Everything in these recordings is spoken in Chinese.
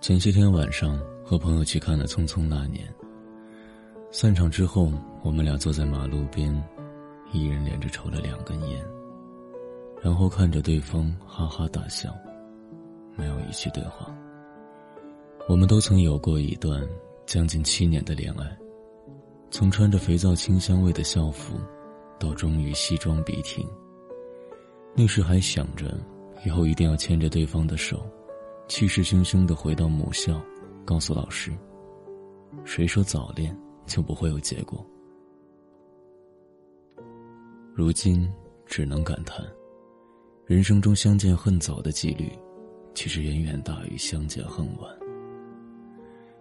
前些天晚上和朋友去看了《匆匆那年》。散场之后，我们俩坐在马路边，一人连着抽了两根烟，然后看着对方哈哈大笑，没有一句对话。我们都曾有过一段将近七年的恋爱，从穿着肥皂清香味的校服，到终于西装笔挺。那时还想着，以后一定要牵着对方的手。气势汹汹的回到母校，告诉老师：“谁说早恋就不会有结果？”如今只能感叹，人生中相见恨早的几率，其实远远大于相见恨晚。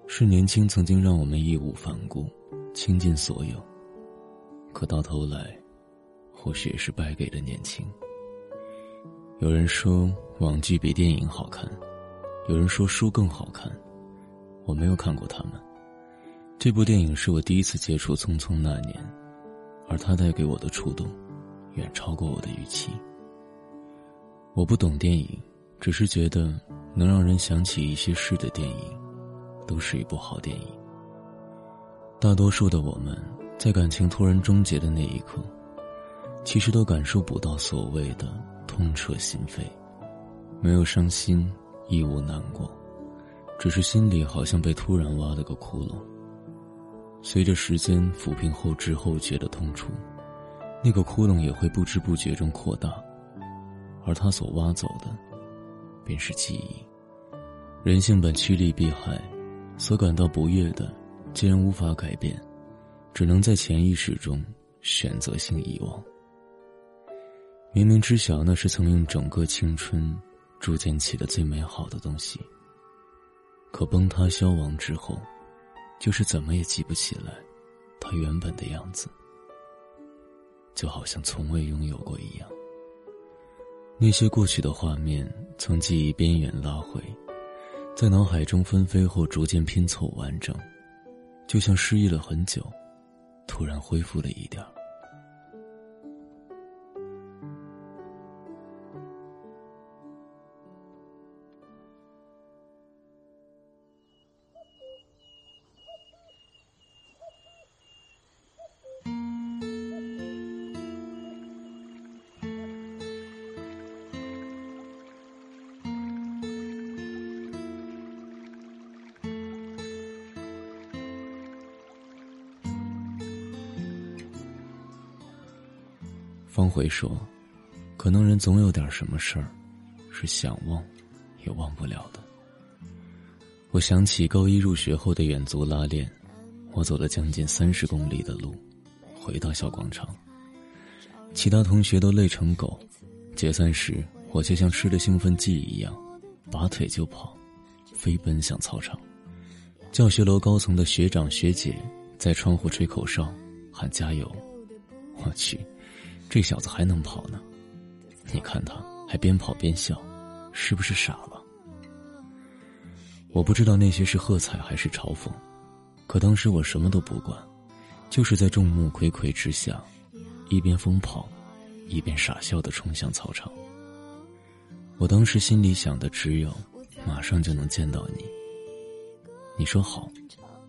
是年轻曾经让我们义无反顾，倾尽所有，可到头来，或许也是败给了年轻。有人说，网剧比电影好看。有人说书更好看，我没有看过他们。这部电影是我第一次接触《匆匆那年》，而它带给我的触动，远超过我的预期。我不懂电影，只是觉得能让人想起一些事的电影，都是一部好电影。大多数的我们，在感情突然终结的那一刻，其实都感受不到所谓的痛彻心扉，没有伤心。亦无难过，只是心里好像被突然挖了个窟窿。随着时间抚平后知后觉的痛楚，那个窟窿也会不知不觉中扩大，而他所挖走的，便是记忆。人性本趋利避害，所感到不悦的，既然无法改变，只能在潜意识中选择性遗忘。明明知晓那是曾用整个青春。铸建起的最美好的东西，可崩塌消亡之后，就是怎么也记不起来，它原本的样子，就好像从未拥有过一样。那些过去的画面，从记忆边缘拉回，在脑海中纷飞后，逐渐拼凑完整，就像失忆了很久，突然恢复了一点儿。方回说：“可能人总有点什么事儿，是想忘，也忘不了的。”我想起高一入学后的远足拉练，我走了将近三十公里的路，回到小广场。其他同学都累成狗，解散时我就像吃了兴奋剂一样，拔腿就跑，飞奔向操场。教学楼高层的学长学姐在窗户吹口哨，喊加油。我去！这小子还能跑呢，你看他还边跑边笑，是不是傻了？我不知道那些是喝彩还是嘲讽，可当时我什么都不管，就是在众目睽睽之下，一边疯跑，一边傻笑的冲向操场。我当时心里想的只有，马上就能见到你。你说好，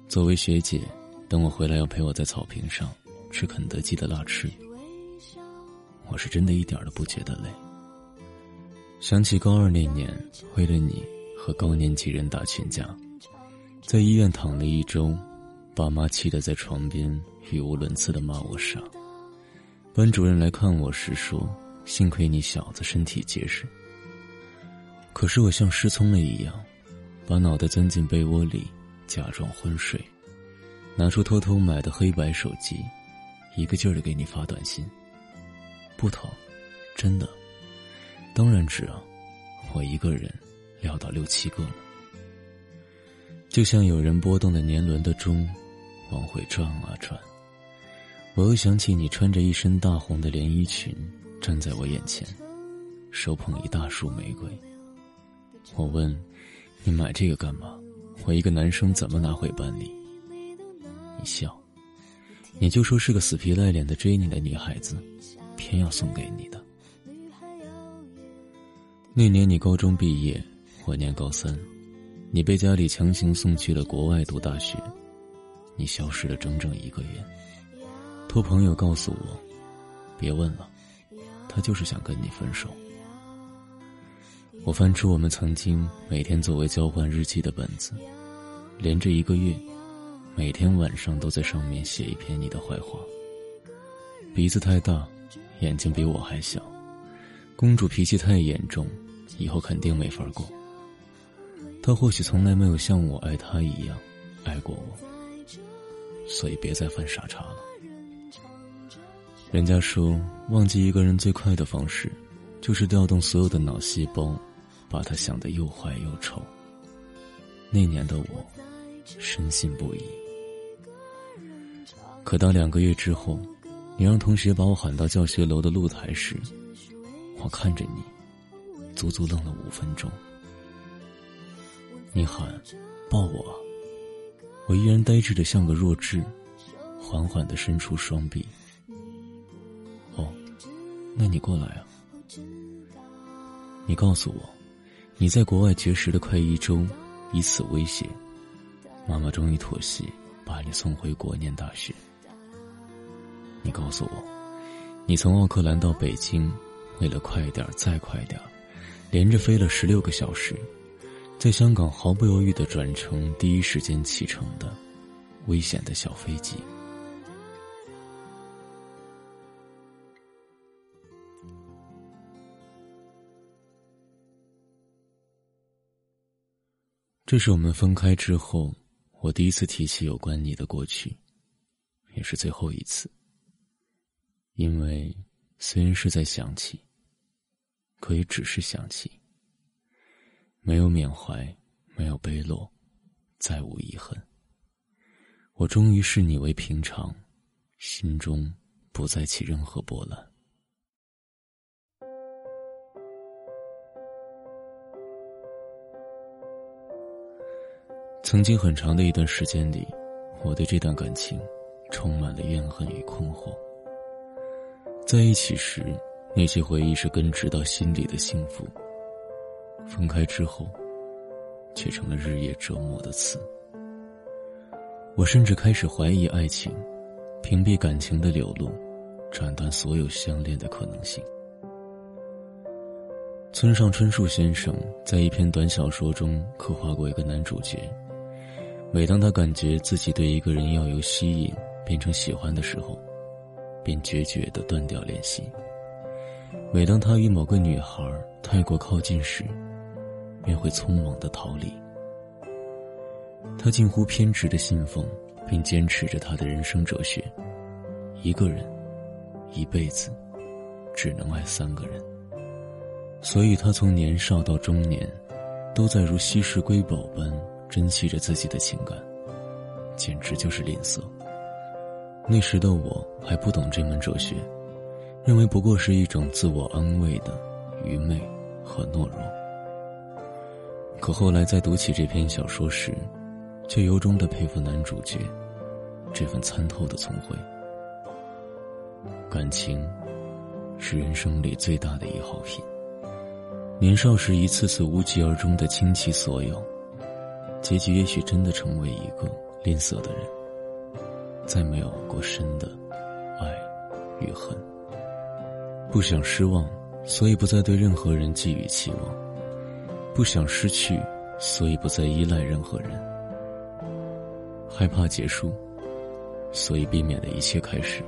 作为学姐，等我回来要陪我在草坪上吃肯德基的辣翅。我是真的一点都不觉得累。想起高二那年，为了你和高年级人打群架，在医院躺了一周，爸妈气得在床边语无伦次的骂我傻。班主任来看我时说：“幸亏你小子身体结实。”可是我像失聪了一样，把脑袋钻进被窝里，假装昏睡，拿出偷偷买的黑白手机，一个劲儿的给你发短信。不疼，真的。当然值啊，我一个人聊到六七个了。就像有人拨动了年轮的钟，往回转啊转。我又想起你穿着一身大红的连衣裙，站在我眼前，手捧一大束玫瑰。我问，你买这个干嘛？我一个男生怎么拿回班里？你笑，你就说是个死皮赖脸的追你的女孩子。偏要送给你的。那年你高中毕业，我念高三，你被家里强行送去了国外读大学，你消失了整整一个月。托朋友告诉我，别问了，他就是想跟你分手。我翻出我们曾经每天作为交换日记的本子，连着一个月，每天晚上都在上面写一篇你的坏话。鼻子太大，眼睛比我还小，公主脾气太严重，以后肯定没法过。他或许从来没有像我爱他一样爱过我，所以别再犯傻叉了。人家说，忘记一个人最快的方式，就是调动所有的脑细胞，把他想得又坏又丑。那年的我，深信不疑。可当两个月之后，你让同学把我喊到教学楼的露台时，我看着你，足足愣了五分钟。你喊，抱我。我依然呆滞的像个弱智，缓缓的伸出双臂。哦，那你过来啊。你告诉我，你在国外绝食的快一周，以此威胁，妈妈终于妥协，把你送回国念大学。你告诉我，你从奥克兰到北京，为了快点再快点连着飞了十六个小时。在香港毫不犹豫的转乘第一时间启程的危险的小飞机，这是我们分开之后我第一次提起有关你的过去，也是最后一次。因为虽然是在想起，可也只是想起。没有缅怀，没有悲落，再无遗恨。我终于视你为平常，心中不再起任何波澜。曾经很长的一段时间里，我对这段感情充满了怨恨与困惑。在一起时，那些回忆是根植到心里的幸福。分开之后，却成了日夜折磨的刺。我甚至开始怀疑爱情，屏蔽感情的流露，斩断所有相恋的可能性。村上春树先生在一篇短小说中刻画过一个男主角，每当他感觉自己对一个人要由吸引变成喜欢的时候，便决绝的断掉联系；每当他与某个女孩太过靠近时，便会匆忙的逃离。他近乎偏执的信奉，并坚持着他的人生哲学：一个人，一辈子，只能爱三个人。所以，他从年少到中年，都在如稀世瑰宝般珍惜着自己的情感，简直就是吝啬。那时的我还不懂这门哲学，认为不过是一种自我安慰的愚昧和懦弱。可后来在读起这篇小说时，却由衷的佩服男主角这份参透的聪慧。感情是人生里最大的一耗品。年少时一次次无疾而终的倾其所有，结局也许真的成为一个吝啬的人，再没有过深的爱与恨。不想失望，所以不再对任何人寄予期望。不想失去，所以不再依赖任何人；害怕结束，所以避免了一切开始。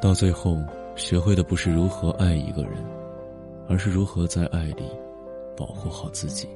到最后，学会的不是如何爱一个人，而是如何在爱里保护好自己。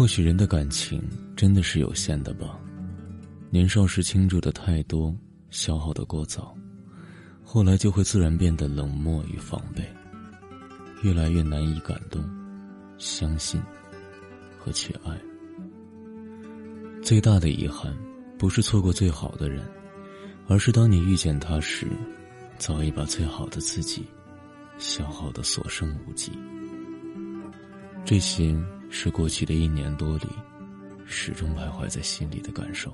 或许人的感情真的是有限的吧，年少时倾注的太多，消耗的过早，后来就会自然变得冷漠与防备，越来越难以感动、相信和去爱。最大的遗憾，不是错过最好的人，而是当你遇见他时，早已把最好的自己消耗的所剩无几。这些是过去的一年多里，始终徘徊在心里的感受。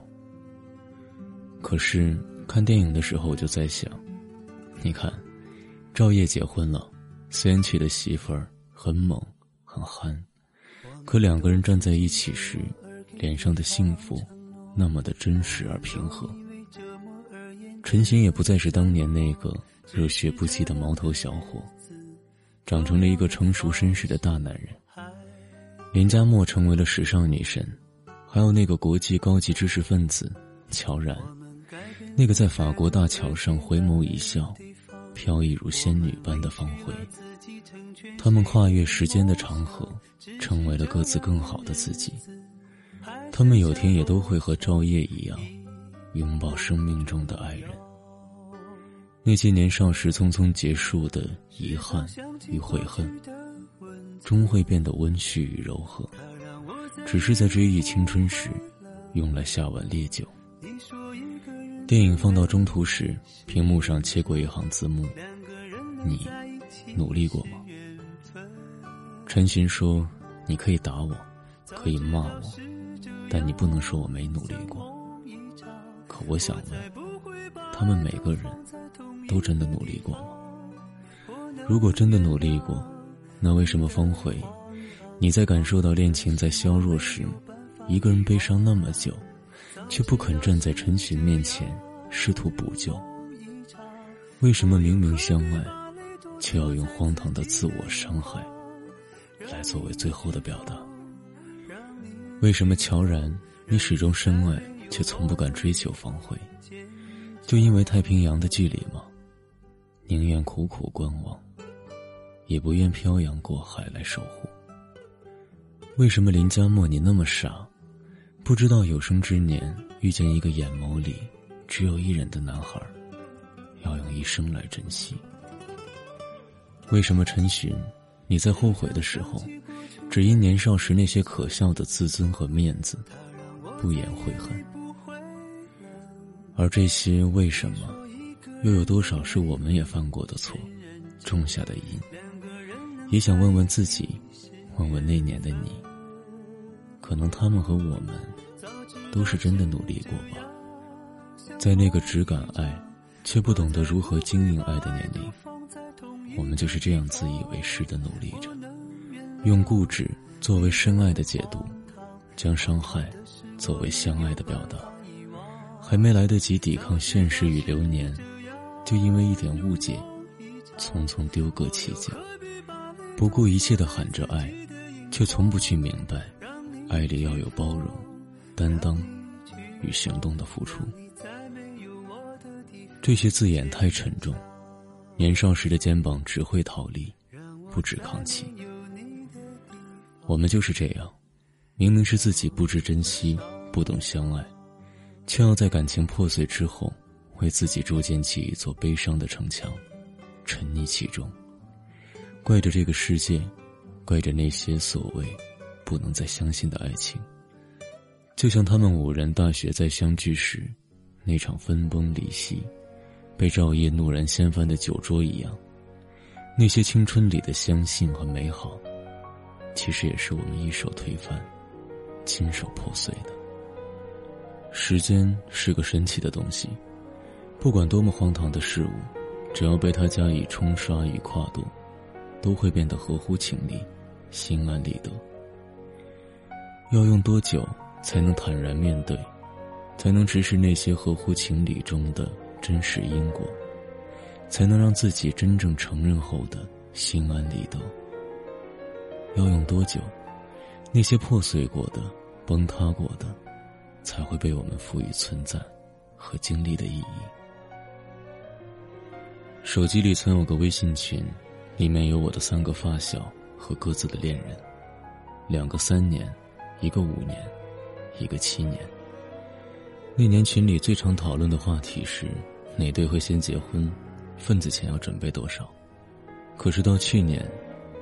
可是看电影的时候，我就在想，你看，赵烨结婚了，虽然娶的媳妇儿很猛很憨，可两个人站在一起时，脸上的幸福，那么的真实而平和。陈寻也不再是当年那个热血不羁的毛头小伙，长成了一个成熟绅士的大男人。林佳默成为了时尚女神，还有那个国际高级知识分子乔然，那个在法国大桥上回眸一笑，飘逸如仙女般的方茴。他们跨越时间的长河，成为了各自更好的自己。他们有天也都会和赵烨一样。拥抱生命中的爱人，那些年少时匆匆结束的遗憾与悔恨，终会变得温煦与柔和。只是在追忆青春时，用来下碗烈酒。电影放到中途时，屏幕上切过一行字幕：“你努力过吗？”陈寻说：“你可以打我，可以骂我，但你不能说我没努力过。”可我想问，他们每个人都真的努力过吗？如果真的努力过，那为什么方茴，你在感受到恋情在消弱时，一个人悲伤那么久，却不肯站在陈寻面前试图补救？为什么明明相爱，却要用荒唐的自我伤害来作为最后的表达？为什么乔然，你始终深爱？却从不敢追求方茴，就因为太平洋的距离吗？宁愿苦苦观望，也不愿漂洋过海来守护。为什么林佳默你那么傻，不知道有生之年遇见一个眼眸里只有一人的男孩，要用一生来珍惜？为什么陈寻，你在后悔的时候，只因年少时那些可笑的自尊和面子，不言悔恨？而这些为什么，又有多少是我们也犯过的错，种下的因？也想问问自己，问问那年的你。可能他们和我们，都是真的努力过吧。在那个只敢爱，却不懂得如何经营爱的年龄，我们就是这样自以为是的努力着，用固执作为深爱的解读，将伤害作为相爱的表达。还没来得及抵抗现实与流年，就因为一点误解，匆匆丢个弃家，不顾一切的喊着爱，却从不去明白，爱里要有包容、担当与行动的付出。这些字眼太沉重，年少时的肩膀只会逃离，不止扛起。我们就是这样，明明是自己不知珍惜，不懂相爱。却要在感情破碎之后，为自己筑建起一座悲伤的城墙，沉溺其中，怪着这个世界，怪着那些所谓不能再相信的爱情。就像他们五人大学再相聚时，那场分崩离析，被赵烨怒然掀翻的酒桌一样，那些青春里的相信和美好，其实也是我们一手推翻，亲手破碎的。时间是个神奇的东西，不管多么荒唐的事物，只要被它加以冲刷与跨度，都会变得合乎情理，心安理得。要用多久才能坦然面对，才能直视那些合乎情理中的真实因果，才能让自己真正承认后的心安理得？要用多久，那些破碎过的、崩塌过的？才会被我们赋予存在和经历的意义。手机里曾有个微信群，里面有我的三个发小和各自的恋人，两个三年，一个五年，一个七年。那年群里最常讨论的话题是哪对会先结婚，份子钱要准备多少。可是到去年，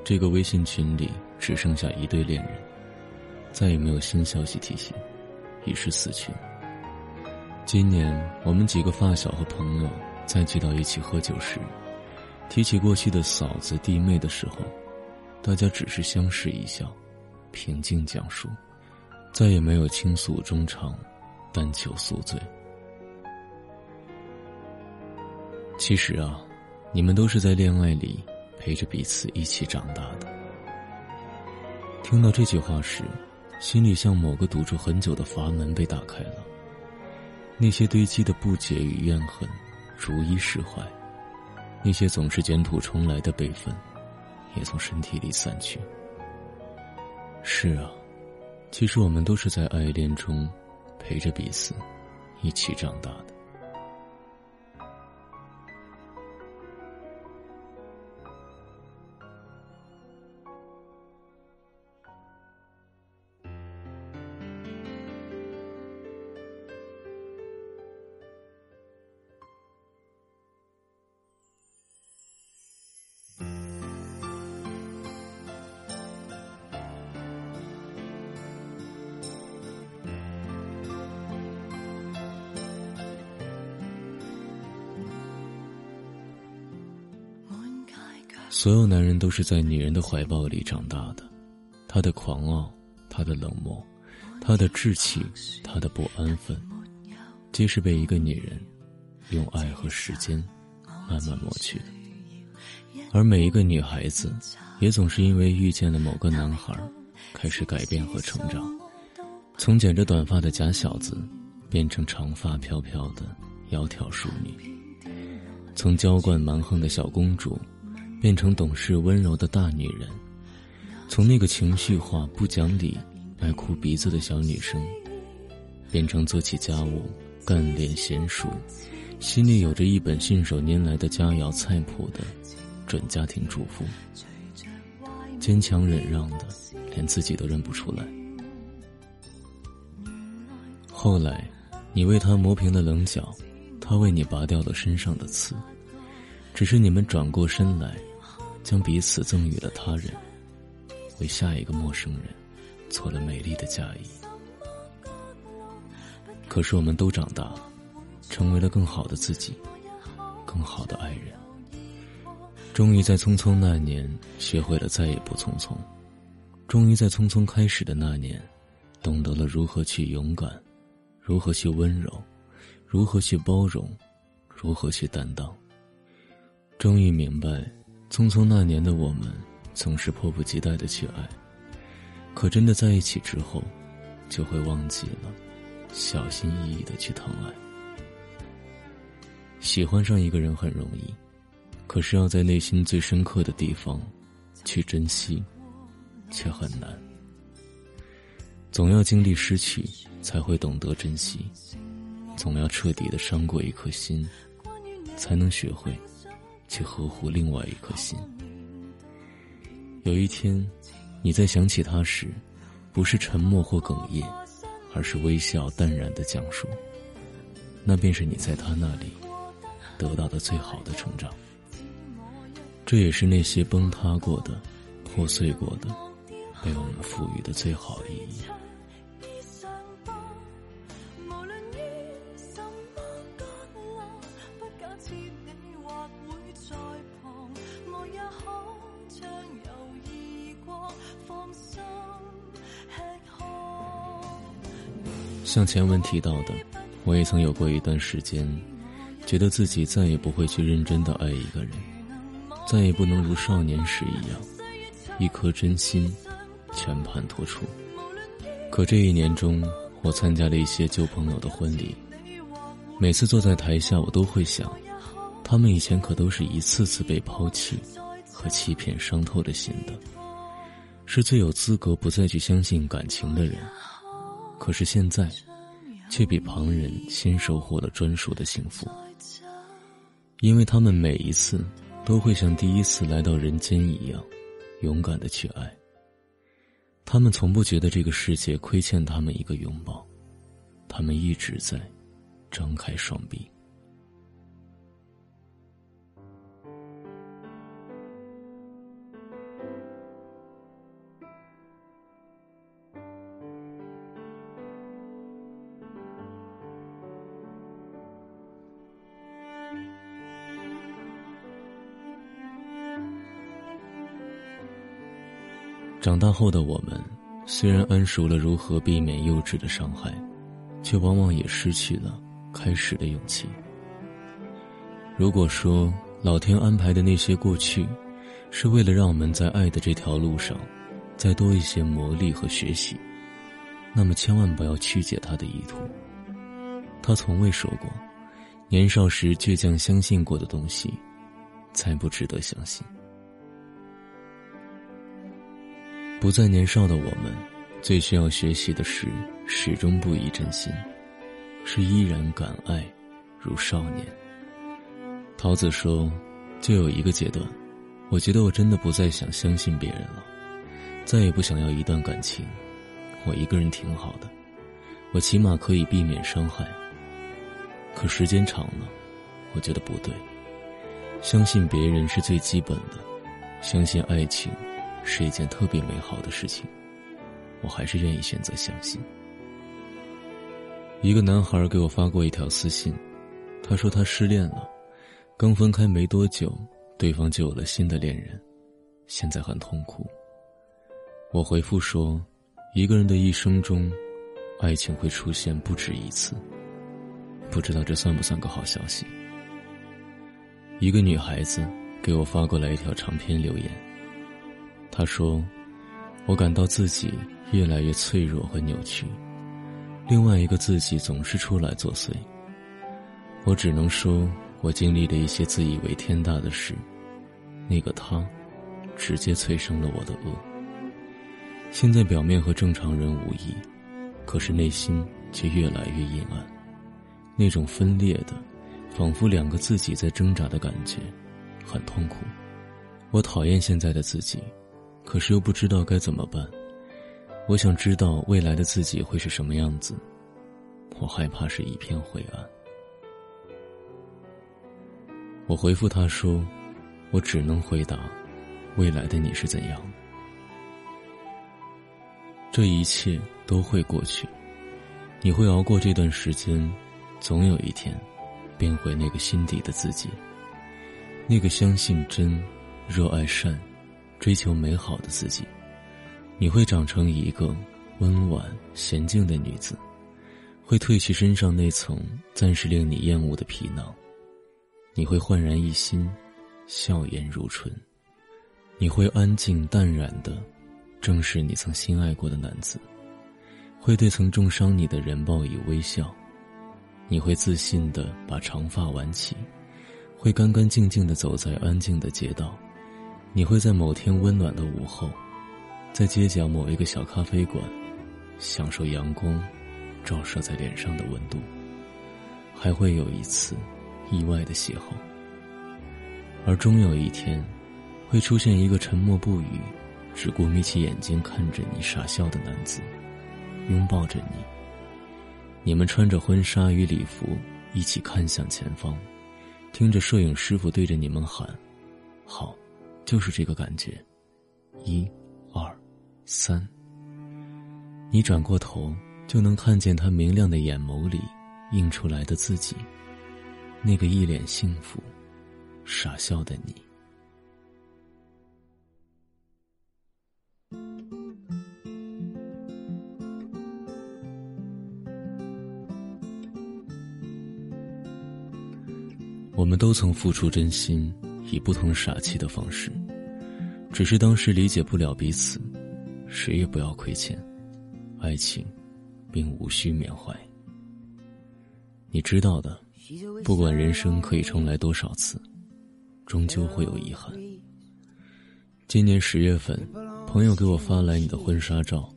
这个微信群里只剩下一对恋人，再也没有新消息提醒。已是死群。今年我们几个发小和朋友再聚到一起喝酒时，提起过去的嫂子弟妹的时候，大家只是相视一笑，平静讲述，再也没有倾诉衷肠，但求宿醉。其实啊，你们都是在恋爱里陪着彼此一起长大的。听到这句话时，心里像某个堵住很久的阀门被打开了，那些堆积的不解与怨恨，逐一释怀；那些总是卷土重来的悲愤，也从身体里散去。是啊，其实我们都是在爱恋中，陪着彼此，一起长大的。所有男人都是在女人的怀抱里长大的，他的狂傲，他的冷漠，他的志气，他的不安分，皆是被一个女人用爱和时间慢慢抹去的。而每一个女孩子，也总是因为遇见了某个男孩，开始改变和成长，从剪着短发的假小子，变成长发飘飘的窈窕淑女，从娇惯蛮横的小公主。变成懂事温柔的大女人，从那个情绪化、不讲理、爱哭鼻子的小女生，变成做起家务、干练娴熟、心里有着一本信手拈来的佳肴菜谱的准家庭主妇，坚强忍让的，连自己都认不出来。后来，你为他磨平了棱角，他为你拔掉了身上的刺，只是你们转过身来。将彼此赠予了他人，为下一个陌生人做了美丽的嫁衣。可是我们都长大，成为了更好的自己，更好的爱人。终于在匆匆那年学会了再也不匆匆，终于在匆匆开始的那年，懂得了如何去勇敢，如何去温柔，如何去包容，如何去担当。终于明白。匆匆那年的我们，总是迫不及待的去爱，可真的在一起之后，就会忘记了小心翼翼的去疼爱。喜欢上一个人很容易，可是要在内心最深刻的地方去珍惜，却很难。总要经历失去，才会懂得珍惜；总要彻底的伤过一颗心，才能学会。去呵护另外一颗心。有一天，你在想起他时，不是沉默或哽咽，而是微笑淡然的讲述。那便是你在他那里得到的最好的成长。这也是那些崩塌过的、破碎过的，被我们赋予的最好意义。像前文提到的，我也曾有过一段时间，觉得自己再也不会去认真的爱一个人，再也不能如少年时一样，一颗真心全盘托出。可这一年中，我参加了一些旧朋友的婚礼，每次坐在台下，我都会想，他们以前可都是一次次被抛弃和欺骗伤透了心的，是最有资格不再去相信感情的人。可是现在，却比旁人先收获了专属的幸福，因为他们每一次都会像第一次来到人间一样，勇敢的去爱。他们从不觉得这个世界亏欠他们一个拥抱，他们一直在张开双臂。长大后的我们，虽然谙熟了如何避免幼稚的伤害，却往往也失去了开始的勇气。如果说老天安排的那些过去，是为了让我们在爱的这条路上，再多一些磨砺和学习，那么千万不要曲解他的意图。他从未说过，年少时倔强相信过的东西，才不值得相信。不再年少的我们，最需要学习的是始终不移真心，是依然敢爱，如少年。桃子说：“就有一个阶段，我觉得我真的不再想相信别人了，再也不想要一段感情。我一个人挺好的，我起码可以避免伤害。可时间长了，我觉得不对。相信别人是最基本的，相信爱情是一件特别美好的事情，我还是愿意选择相信。”一个男孩给我发过一条私信，他说他失恋了。刚分开没多久，对方就有了新的恋人，现在很痛苦。我回复说：“一个人的一生中，爱情会出现不止一次。”不知道这算不算个好消息？一个女孩子给我发过来一条长篇留言，他说：“我感到自己越来越脆弱和扭曲，另外一个自己总是出来作祟。”我只能说。我经历了一些自以为天大的事，那个他，直接催生了我的恶。现在表面和正常人无异，可是内心却越来越阴暗。那种分裂的，仿佛两个自己在挣扎的感觉，很痛苦。我讨厌现在的自己，可是又不知道该怎么办。我想知道未来的自己会是什么样子，我害怕是一片灰暗。我回复他说：“我只能回答，未来的你是怎样。这一切都会过去，你会熬过这段时间，总有一天，变回那个心底的自己，那个相信真、热爱善、追求美好的自己。你会长成一个温婉娴静的女子，会褪去身上那层暂时令你厌恶的皮囊。”你会焕然一新，笑颜如春；你会安静淡然的，正视你曾心爱过的男子；会对曾重伤你的人报以微笑；你会自信的把长发挽起；会干干净净的走在安静的街道；你会在某天温暖的午后，在街角某一个小咖啡馆，享受阳光照射在脸上的温度；还会有一次。意外的邂逅，而终有一天，会出现一个沉默不语、只顾眯起眼睛看着你傻笑的男子，拥抱着你。你们穿着婚纱与礼服，一起看向前方，听着摄影师傅对着你们喊：“好，就是这个感觉。”一、二、三。你转过头，就能看见他明亮的眼眸里映出来的自己。那个一脸幸福、傻笑的你，我们都曾付出真心，以不同傻气的方式，只是当时理解不了彼此，谁也不要亏欠，爱情，并无需缅怀。你知道的。不管人生可以重来多少次，终究会有遗憾。今年十月份，朋友给我发来你的婚纱照，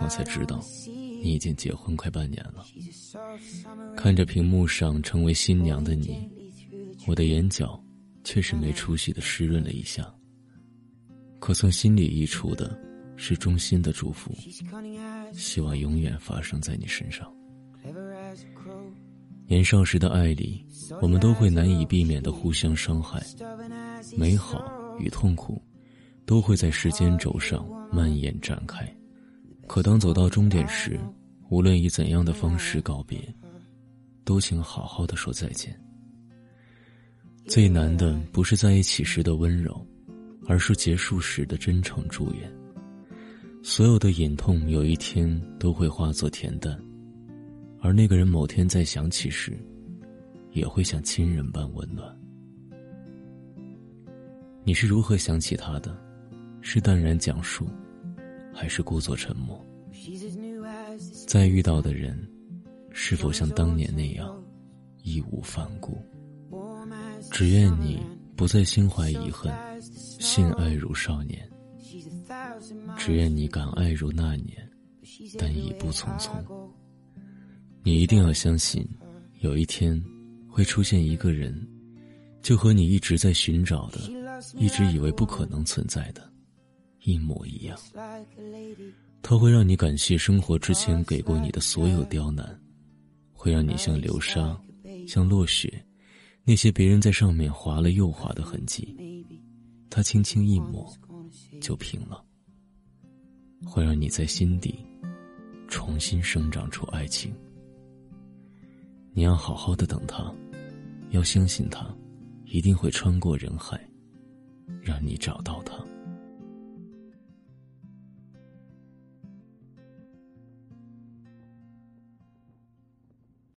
我才知道，你已经结婚快半年了。看着屏幕上成为新娘的你，我的眼角确实没出息的湿润了一下。可从心里溢出的，是衷心的祝福，希望永远发生在你身上。年少时的爱里，我们都会难以避免的互相伤害，美好与痛苦，都会在时间轴上蔓延展开。可当走到终点时，无论以怎样的方式告别，都请好好的说再见。最难的不是在一起时的温柔，而是结束时的真诚祝愿。所有的隐痛有一天都会化作恬淡，而那个人某天再想起时，也会像亲人般温暖。你是如何想起他的？是淡然讲述，还是故作沉默？再遇到的人，是否像当年那样义无反顾？只愿你不再心怀遗恨，信爱如少年。只愿你敢爱如那年，但一步匆匆。你一定要相信，有一天会出现一个人，就和你一直在寻找的，一直以为不可能存在的，一模一样。他会让你感谢生活之前给过你的所有刁难，会让你像流沙，像落雪，那些别人在上面划了又划的痕迹，他轻轻一抹，就平了。会让你在心底重新生长出爱情。你要好好的等他，要相信他，一定会穿过人海，让你找到他。